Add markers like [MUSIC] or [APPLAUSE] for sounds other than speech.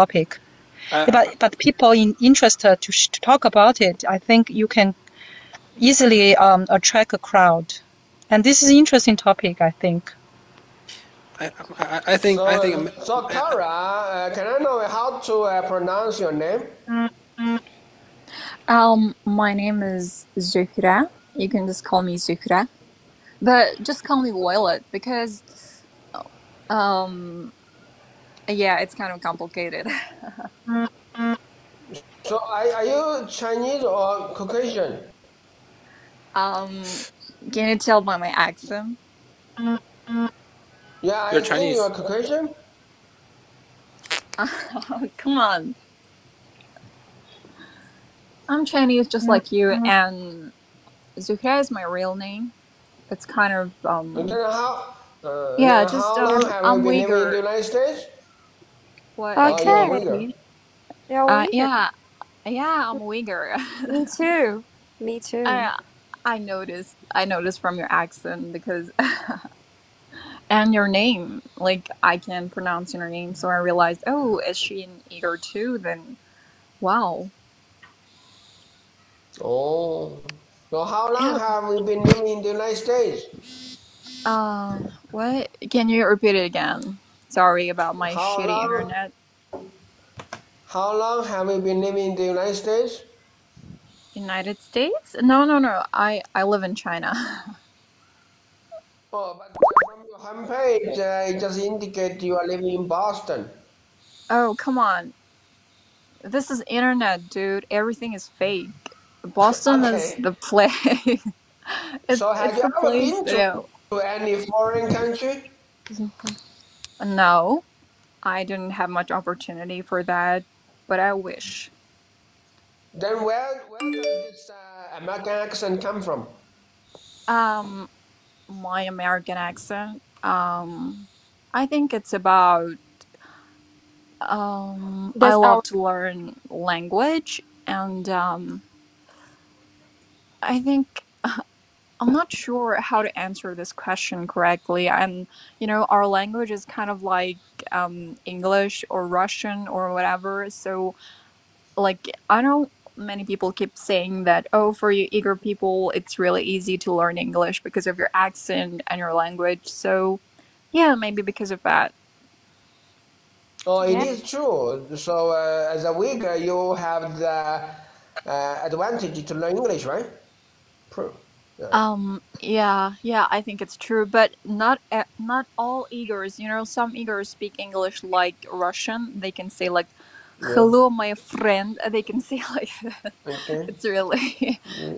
topic. Uh, But but people in interested to, to talk about it, I think you can easily um, attract a crowd. And this is an interesting topic, I think. I, I, I think So, I think so Kara, uh, can I know how to uh, pronounce your name? Um, my name is Zuhra. You can just call me Zuhra. But just call me Violet because, um, yeah, it's kind of complicated. [LAUGHS] So are, are you Chinese or Caucasian? Um, can you tell by my accent? Yeah, I You're think Chinese. you're Caucasian. [LAUGHS] Come on. I'm Chinese just like you, and Zuhra is my real name. It's kind of, And um, then how? Uh, yeah, then just, how long um, have I'm you been living in the Uyghur. United States? What? You're Okay. Uyghur. Yeah, Uh, yeah, yeah, I'm Uyghur. Me [LAUGHS] too. Me too. I I noticed I noticed from your accent because [LAUGHS] and your name like I can pronounce your name so I realized oh is she an Uyghur too then wow Oh. So how long yeah have we been living in the United States? uh what can you repeat it again sorry about my How shitty long? internet How long have you been living in the United States? United States no no no I I live in China [LAUGHS] Oh, but from your homepage, uh, it just indicates you are living in Boston. oh come on this is internet dude everything is fake Boston is Okay. the place [LAUGHS] it's So have it's you the ever place been to, yeah to any foreign country? No, I didn't have much opportunity for that, but I wish. Then where where does this uh, American accent come from? Um, my American accent, um, I think it's about um, I That's our love to learn language, and um, I think [LAUGHS] I'm not sure how to answer this question correctly. And you know, our language is kind of like um, English or Russian or whatever, so like I know many people keep saying that oh for you Uyghur people it's really easy to learn English because of your accent and your language. So yeah, maybe because of that. Oh, it yeah. is true. So uh, as a Uyghur, you have the uh, advantage to learn English, right? True. Yeah. Um yeah, yeah, I think it's true, but not e- not all Uyghurs, you know, some Uyghurs speak English like Russian. They can say like Yeah. hello my friend. They can [LAUGHS] say like Okay. it's really Mm.